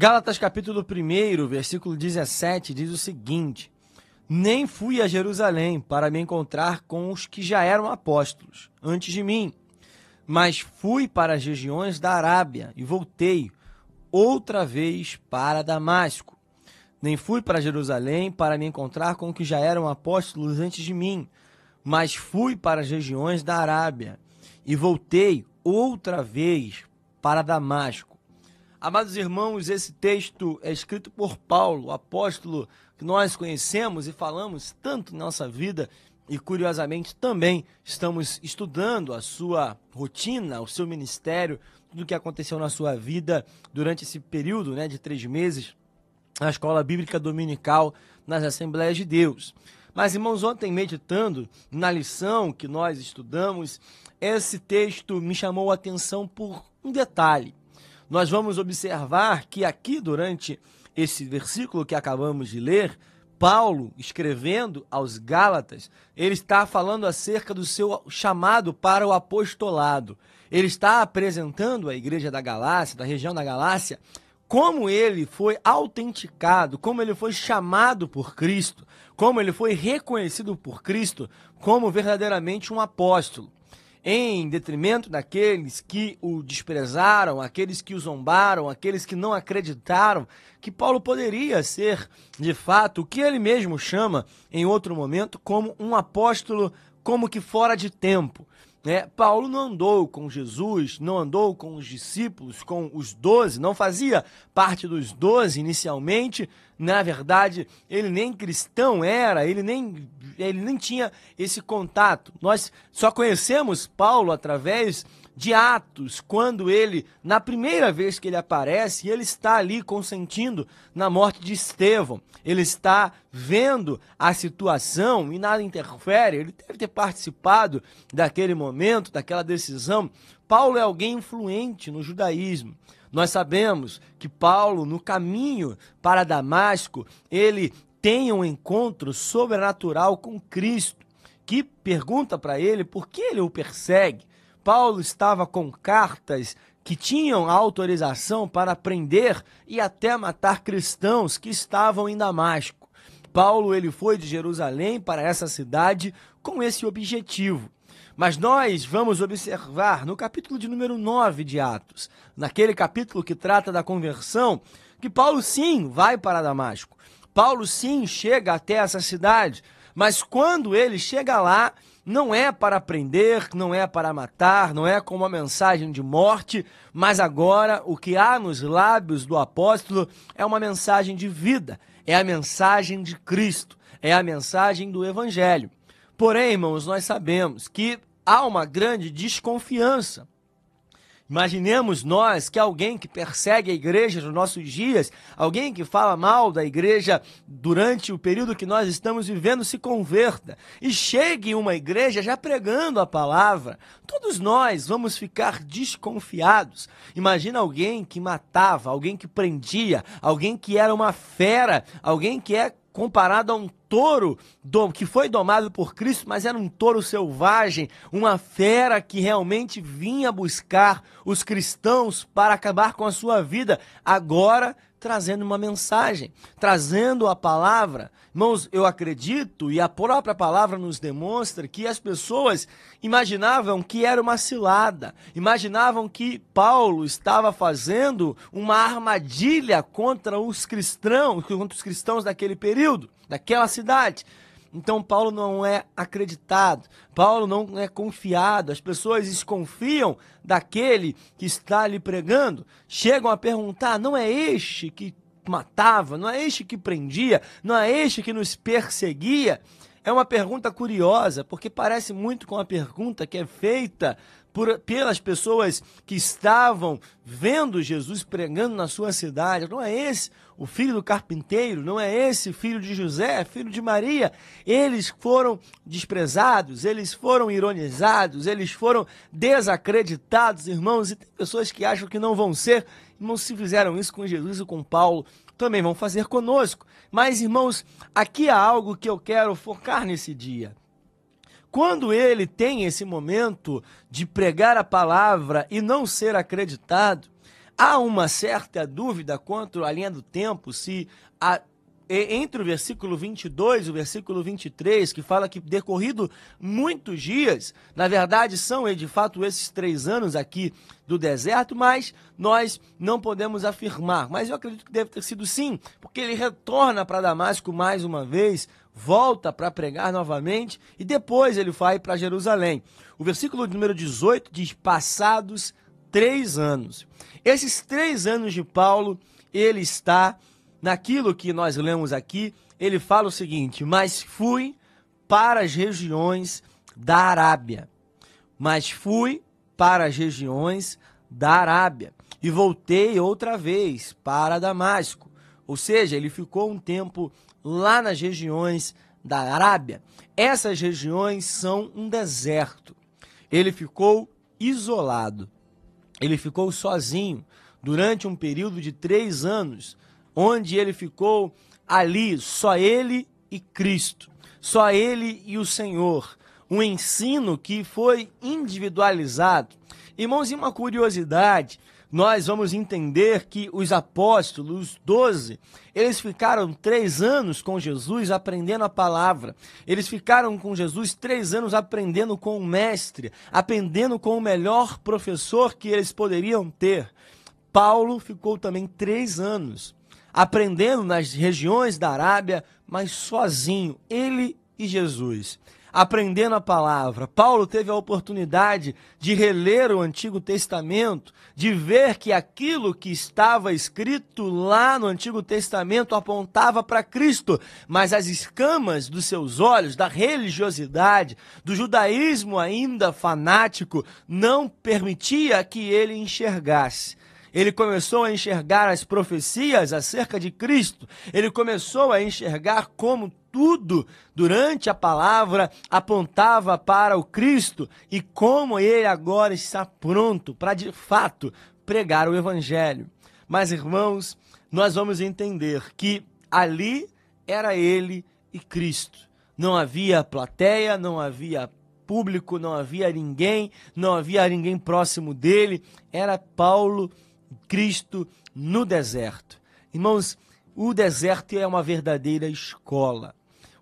Gálatas capítulo 1, versículo 17 diz o seguinte: Nem fui a Jerusalém para me encontrar com os que já eram apóstolos antes de mim, mas fui para as regiões da Arábia e voltei outra vez para Damasco. Nem fui para Jerusalém para me encontrar com os que já eram apóstolos antes de mim, mas fui para as regiões da Arábia e voltei outra vez para Damasco. Amados irmãos, esse texto é escrito por Paulo, apóstolo que nós conhecemos e falamos tanto na nossa vida e curiosamente também estamos estudando a sua rotina, o seu ministério, tudo o que aconteceu na sua vida durante esse período né, de três meses na escola bíblica dominical nas Assembleias de Deus. Mas, irmãos, ontem meditando na lição que nós estudamos, esse texto me chamou a atenção por um detalhe. Nós vamos observar que aqui, durante esse versículo que acabamos de ler, Paulo, escrevendo aos Gálatas, ele está falando acerca do seu chamado para o apostolado. Ele está apresentando à igreja da Galácia, da região da Galácia, como ele foi autenticado, como ele foi chamado por Cristo, como ele foi reconhecido por Cristo como verdadeiramente um apóstolo, em detrimento daqueles que o desprezaram, aqueles que o zombaram, aqueles que não acreditaram que Paulo poderia ser, de fato, o que ele mesmo chama em outro momento como um apóstolo como que fora de tempo. Né? Paulo não andou com Jesus, não andou com os discípulos, com os doze, não fazia parte dos doze inicialmente. Na verdade, ele nem cristão era, ele nem, ele nem tinha esse contato. Nós só conhecemos Paulo através de Atos, quando ele, na primeira vez que ele aparece, ele está ali consentindo na morte de Estevão. Ele está vendo a situação e nada interfere. Ele deve ter participado daquele momento, daquela decisão. Paulo é alguém influente no judaísmo. Nós sabemos que Paulo, no caminho para Damasco, ele tem um encontro sobrenatural com Cristo, que pergunta para ele por que ele o persegue. Paulo estava com cartas que tinham autorização para prender e até matar cristãos que estavam em Damasco. Paulo ele foi de Jerusalém para essa cidade com esse objetivo. Mas nós vamos observar no capítulo de número 9 de Atos, naquele capítulo que trata da conversão, que Paulo sim vai para Damasco. Paulo sim chega até essa cidade, mas quando ele chega lá, não é para prender, não é para matar, não é com uma mensagem de morte, mas agora o que há nos lábios do apóstolo é uma mensagem de vida, é a mensagem de Cristo, é a mensagem do Evangelho. Porém, irmãos, nós sabemos que há uma grande desconfiança Imaginemos nós que alguém que persegue a igreja nos nossos dias, alguém que fala mal da igreja durante o período que nós estamos vivendo, se converta e chegue uma igreja já pregando a palavra. Todos nós vamos ficar desconfiados. Imagina alguém que matava, alguém que prendia, alguém que era uma fera, alguém que é comparado a um touro que foi domado por Cristo, mas era um touro selvagem, uma fera que realmente vinha buscar os cristãos para acabar com a sua vida. Agora trazendo uma mensagem, trazendo a palavra. Irmãos, eu acredito e a própria palavra nos demonstra que as pessoas imaginavam que era uma cilada, imaginavam que Paulo estava fazendo uma armadilha contra os cristãos, contra os cristãos daquele período, daquela cidade. Então Paulo não é acreditado, Paulo não é confiado, as pessoas desconfiam daquele que está lhe pregando, chegam a perguntar: não é este que matava, não é este que prendia, não é este que nos perseguia? É uma pergunta curiosa, porque parece muito com a pergunta que é feita por, pelas pessoas que estavam vendo Jesus pregando na sua cidade. Não é esse o filho do carpinteiro? Não é esse filho de José, filho de Maria? Eles foram desprezados, eles foram ironizados, eles foram desacreditados, irmãos. E tem pessoas que acham que não vão ser. Irmãos, se fizeram isso com Jesus e com Paulo, também vão fazer conosco. Mas, irmãos, aqui há algo que eu quero focar nesse dia. Quando ele tem esse momento de pregar a palavra e não ser acreditado, há uma certa dúvida quanto à linha do tempo, se a entre o versículo 22 e o versículo 23, que fala que decorrido muitos dias, na verdade são de fato esses três anos aqui do deserto, mas nós não podemos afirmar. Mas eu acredito que deve ter sido sim, porque ele retorna para Damasco mais uma vez, volta para pregar novamente e depois ele vai para Jerusalém. O versículo número 18 diz: Passados três anos. Esses três anos de Paulo, ele está naquilo que nós lemos aqui, ele fala o seguinte: Mas fui para as regiões da Arábia. Mas fui para as regiões da Arábia e voltei outra vez para Damasco. Ou seja, ele ficou um tempo lá nas regiões da Arábia. Essas regiões são um deserto. Ele ficou isolado. Ele ficou sozinho durante um período de três anos onde ele ficou ali, só ele e Cristo, só ele e o Senhor. Um ensino que foi individualizado. Irmãos, e uma curiosidade, nós vamos entender que os apóstolos, os doze, eles ficaram três anos com Jesus aprendendo a palavra. Eles ficaram com Jesus três anos aprendendo com o mestre, aprendendo com o melhor professor que eles poderiam ter. Paulo ficou também três anos aprendendo nas regiões da Arábia, mas sozinho, ele e Jesus. Aprendendo a palavra. Paulo teve a oportunidade de reler o Antigo Testamento, de ver que aquilo que estava escrito lá no Antigo Testamento apontava para Cristo, mas as escamas dos seus olhos, da religiosidade, do judaísmo ainda fanático, não permitia que ele enxergasse ele começou a enxergar as profecias acerca de Cristo, ele começou a enxergar como tudo durante a palavra apontava para o Cristo e como ele agora está pronto para de fato pregar o Evangelho. Mas, irmãos, nós vamos entender que ali era ele e Cristo. Não havia plateia, não havia público, não havia ninguém, não havia ninguém próximo dele. Era Paulo Cristo no deserto. Irmãos, o deserto é uma verdadeira escola.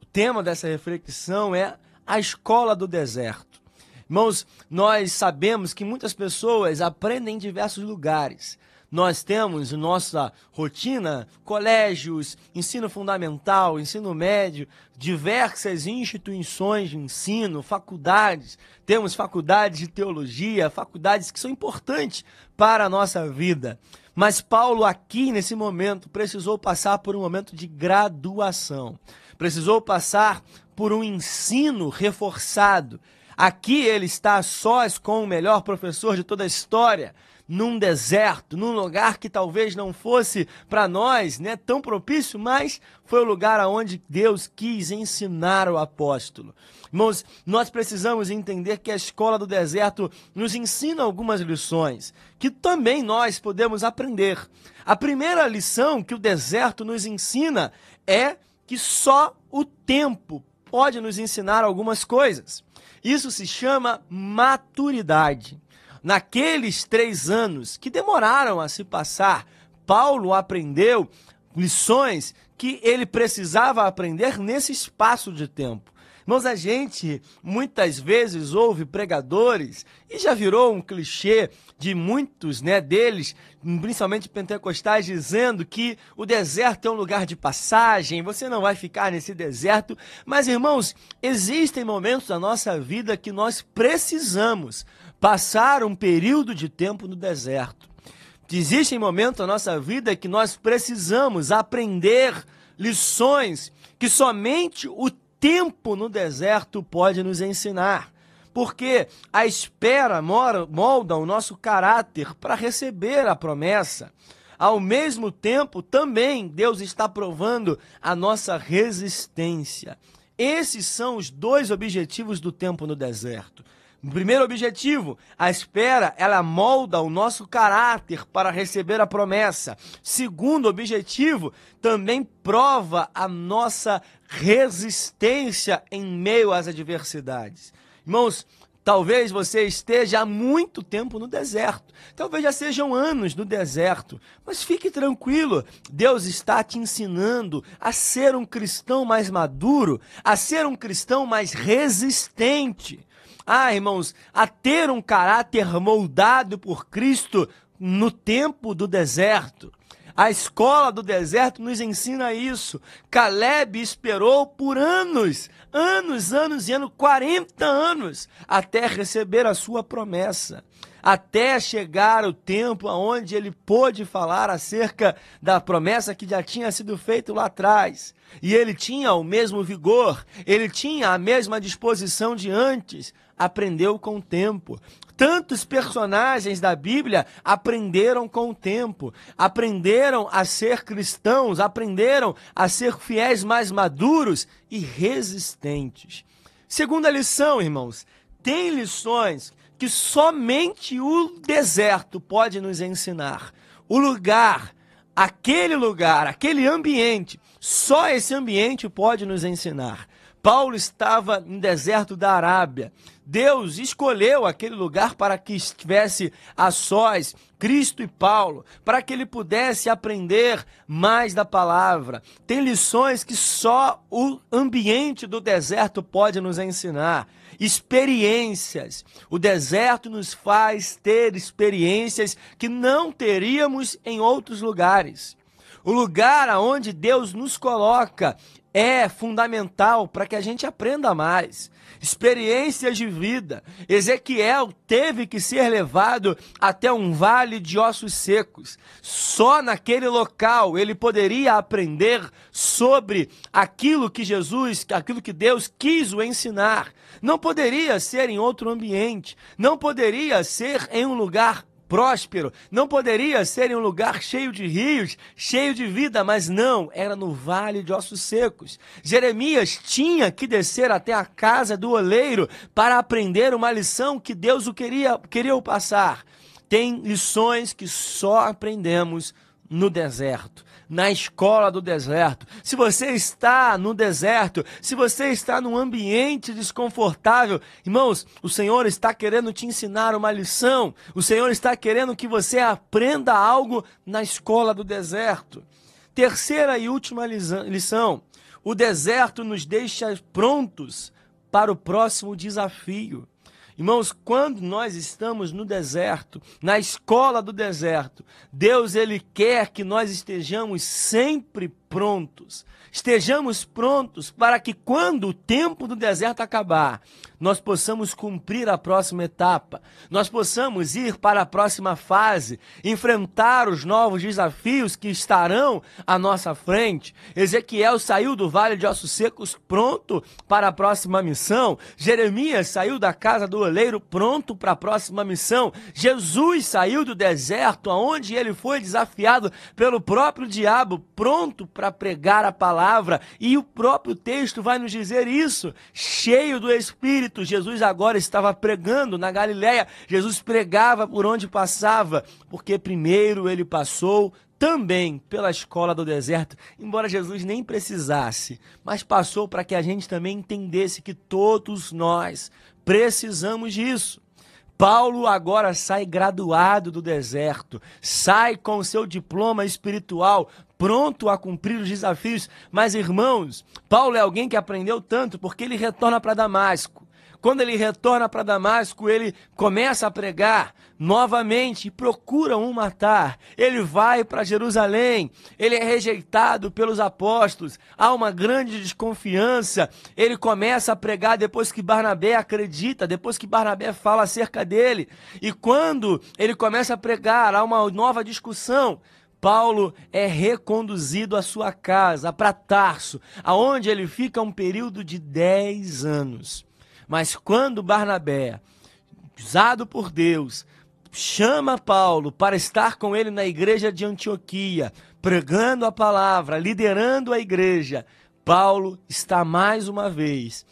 O tema dessa reflexão é a escola do deserto. Irmãos, nós sabemos que muitas pessoas aprendem em diversos lugares. Nós temos nossa rotina, colégios, ensino fundamental, ensino médio, diversas instituições de ensino, faculdades. Temos faculdades de teologia, faculdades que são importantes para a nossa vida. Mas Paulo, aqui nesse momento, precisou passar por um momento de graduação, precisou passar por um ensino reforçado. Aqui ele está a sós com o melhor professor de toda a história, num deserto, num lugar que talvez não fosse para nós né, tão propício, mas foi o lugar aonde Deus quis ensinar o apóstolo. Irmãos, nós precisamos entender que a escola do deserto nos ensina algumas lições que também nós podemos aprender. A primeira lição que o deserto nos ensina é que só o tempo pode nos ensinar algumas coisas. Isso se chama maturidade. Naqueles três anos que demoraram a se passar, Paulo aprendeu lições que ele precisava aprender nesse espaço de tempo. Irmãos, a gente muitas vezes ouve pregadores, e já virou um clichê de muitos né, deles, principalmente pentecostais, dizendo que o deserto é um lugar de passagem, você não vai ficar nesse deserto. Mas, irmãos, existem momentos da nossa vida que nós precisamos passar um período de tempo no deserto. Existem momentos da nossa vida que nós precisamos aprender lições que somente o tempo no deserto pode nos ensinar. Porque a espera molda o nosso caráter para receber a promessa. Ao mesmo tempo, também Deus está provando a nossa resistência. Esses são os dois objetivos do tempo no deserto. Primeiro objetivo, a espera, ela molda o nosso caráter para receber a promessa. Segundo objetivo, também prova a nossa resistência em meio às adversidades. Irmãos, Talvez você esteja há muito tempo no deserto. Talvez já sejam anos no deserto. Mas fique tranquilo, Deus está te ensinando a ser um cristão mais maduro, a ser um cristão mais resistente. Ah, irmãos, a ter um caráter moldado por Cristo no tempo do deserto. A escola do deserto nos ensina isso. Caleb esperou por anos, anos, anos e anos, 40 anos, até receber a sua promessa. Até chegar o tempo onde ele pôde falar acerca da promessa que já tinha sido feita lá atrás. E ele tinha o mesmo vigor, ele tinha a mesma disposição de antes, aprendeu com o tempo. Tantos personagens da Bíblia aprenderam com o tempo, aprenderam a ser cristãos, aprenderam a ser fiéis mais maduros e resistentes. Segunda lição, irmãos, tem lições que somente o deserto pode nos ensinar. O lugar, aquele lugar, aquele ambiente, só esse ambiente pode nos ensinar. Paulo estava em deserto da Arábia. Deus escolheu aquele lugar para que estivesse a sós Cristo e Paulo, para que ele pudesse aprender mais da palavra. Tem lições que só o ambiente do deserto pode nos ensinar. Experiências. O deserto nos faz ter experiências que não teríamos em outros lugares. O lugar aonde Deus nos coloca é fundamental para que a gente aprenda mais. Experiências de vida. Ezequiel teve que ser levado até um vale de ossos secos. Só naquele local ele poderia aprender sobre aquilo que Jesus, aquilo que Deus quis o ensinar. Não poderia ser em outro ambiente, não poderia ser em um lugar próspero. Não poderia ser em um lugar cheio de rios, cheio de vida, mas não, era no vale de ossos secos. Jeremias tinha que descer até a casa do oleiro para aprender uma lição que Deus o queria, queria o passar. Tem lições que só aprendemos no deserto na escola do deserto, se você está no deserto, se você está num ambiente desconfortável, irmãos, o Senhor está querendo te ensinar uma lição, o Senhor está querendo que você aprenda algo na escola do deserto. Terceira e última lição: o deserto nos deixa prontos para o próximo desafio. Irmãos, quando nós estamos no deserto, na escola do deserto, Deus ele quer que nós estejamos sempre prontos. Estejamos prontos para que quando o tempo do deserto acabar, nós possamos cumprir a próxima etapa, nós possamos ir para a próxima fase, enfrentar os novos desafios que estarão à nossa frente. Ezequiel saiu do vale de ossos secos pronto para a próxima missão. Jeremias saiu da casa do oleiro pronto para a próxima missão. Jesus saiu do deserto aonde ele foi desafiado pelo próprio diabo, pronto para pregar a palavra. E o próprio texto vai nos dizer isso, cheio do Espírito Espírito, Jesus agora estava pregando na Galiléia. Jesus pregava por onde passava, porque primeiro ele passou também pela escola do deserto, embora Jesus nem precisasse, mas passou para que a gente também entendesse que todos nós precisamos disso. Paulo agora sai graduado do deserto, sai com seu diploma espiritual, pronto a cumprir os desafios. Mas, irmãos, Paulo é alguém que aprendeu tanto porque ele retorna para Damasco. Quando ele retorna para Damasco, ele começa a pregar novamente e procura um matar. Ele vai para Jerusalém, ele é rejeitado pelos apóstolos, há uma grande desconfiança. Ele começa a pregar depois que Barnabé acredita, depois que Barnabé fala acerca dele. E quando ele começa a pregar, há uma nova discussão. Paulo é reconduzido à sua casa, para Tarso, aonde ele fica um período de 10 anos. Mas quando Barnabé, usado por Deus, chama Paulo para estar com ele na igreja de Antioquia, pregando a palavra, liderando a igreja, Paulo está mais uma vez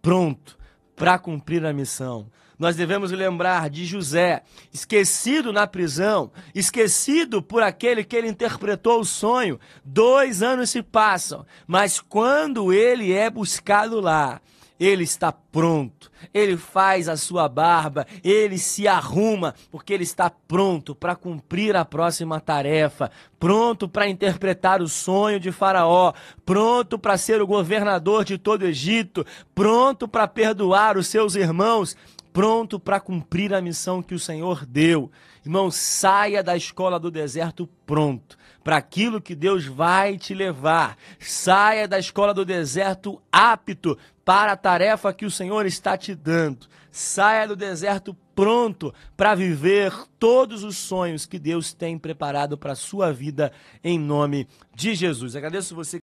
pronto para cumprir a missão. Nós devemos lembrar de José, esquecido na prisão, esquecido por aquele que ele interpretou o sonho. Dois anos se passam, mas quando ele é buscado lá, ele está pronto. Ele faz a sua barba, ele se arruma, porque ele está pronto para cumprir a próxima tarefa, pronto para interpretar o sonho de Faraó, pronto para ser o governador de todo o Egito, pronto para perdoar os seus irmãos, pronto para cumprir a missão que o Senhor deu. Irmão, saia da escola do deserto pronto para aquilo que Deus vai te levar. Saia da escola do deserto apto para a tarefa que o Senhor está te dando. Saia do deserto pronto para viver todos os sonhos que Deus tem preparado para a sua vida em nome de Jesus. Agradeço você